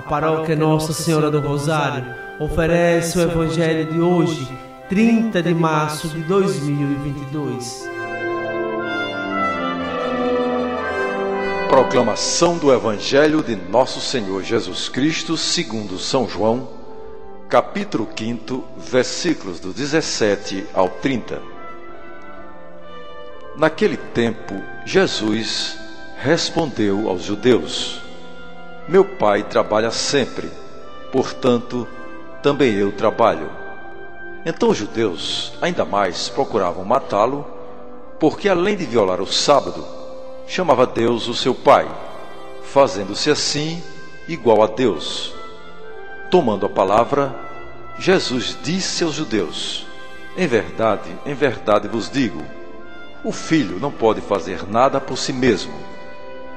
A paróquia Nossa Senhora do Rosário oferece o Evangelho de hoje, 30 de março de 2022. Proclamação do Evangelho de Nosso Senhor Jesus Cristo, segundo São João, capítulo 5, versículos do 17 ao 30. Naquele tempo, Jesus respondeu aos judeus: meu pai trabalha sempre, portanto, também eu trabalho. Então os judeus ainda mais procuravam matá-lo, porque além de violar o sábado, chamava Deus o seu pai, fazendo-se assim igual a Deus. Tomando a palavra, Jesus disse aos judeus: Em verdade, em verdade vos digo, o filho não pode fazer nada por si mesmo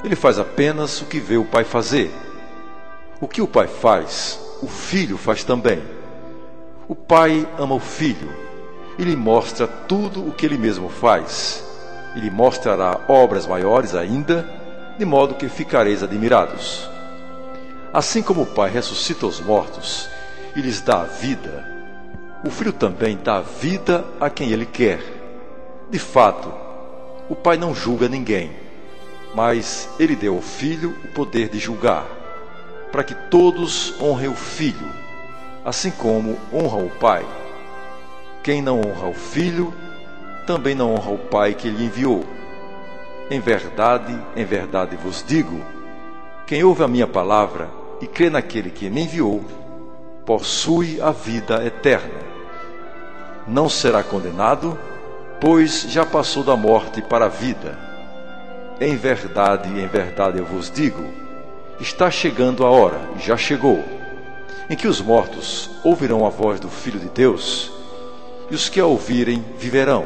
ele faz apenas o que vê o pai fazer. O que o pai faz, o filho faz também. O pai ama o filho e lhe mostra tudo o que ele mesmo faz. E lhe mostrará obras maiores ainda, de modo que ficareis admirados. Assim como o pai ressuscita os mortos e lhes dá a vida, o filho também dá a vida a quem ele quer. De fato, o pai não julga ninguém mas ele deu ao filho o poder de julgar, para que todos honrem o filho, assim como honram o pai. Quem não honra o filho, também não honra o pai que lhe enviou. Em verdade, em verdade vos digo: quem ouve a minha palavra e crê naquele que me enviou, possui a vida eterna. Não será condenado, pois já passou da morte para a vida em verdade, em verdade eu vos digo: está chegando a hora, já chegou, em que os mortos ouvirão a voz do Filho de Deus, e os que a ouvirem viverão.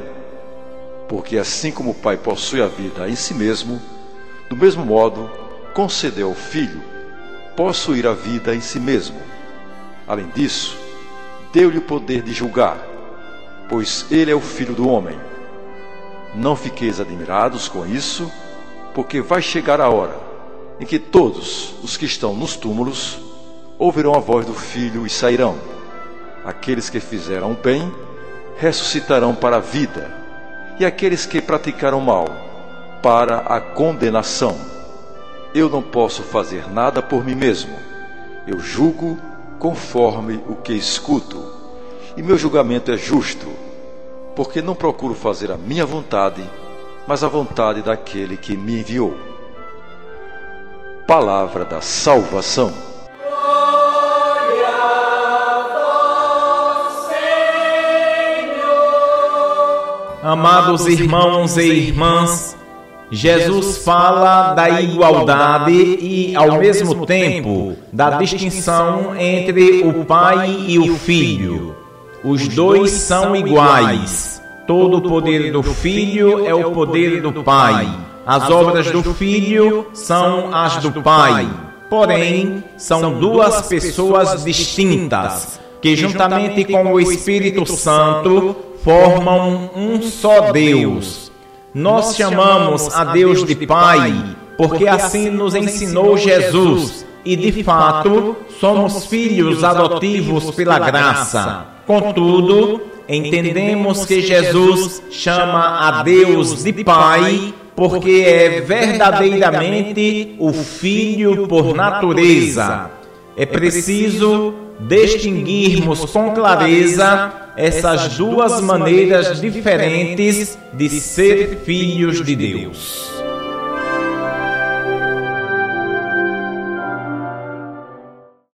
Porque assim como o Pai possui a vida em si mesmo, do mesmo modo concedeu ao Filho possuir a vida em si mesmo. Além disso, deu-lhe o poder de julgar, pois ele é o Filho do homem. Não fiqueis admirados com isso, porque vai chegar a hora em que todos os que estão nos túmulos ouvirão a voz do Filho e sairão. Aqueles que fizeram bem ressuscitarão para a vida, e aqueles que praticaram mal para a condenação. Eu não posso fazer nada por mim mesmo. Eu julgo conforme o que escuto, e meu julgamento é justo, porque não procuro fazer a minha vontade mas a vontade daquele que me enviou. Palavra da salvação. Amados irmãos e irmãs, Jesus fala da igualdade e, ao mesmo tempo, da distinção entre o Pai e o Filho. Os dois são iguais Todo o poder do Filho é o poder do Pai. As obras do Filho são as do Pai. Porém, são duas pessoas distintas, que juntamente com o Espírito Santo formam um só Deus. Nós chamamos a Deus de Pai, porque assim nos ensinou Jesus, e de fato somos filhos adotivos pela graça. Contudo, entendemos que Jesus chama a Deus de Pai porque é verdadeiramente o Filho por natureza. É preciso distinguirmos com clareza essas duas maneiras diferentes de ser filhos de Deus.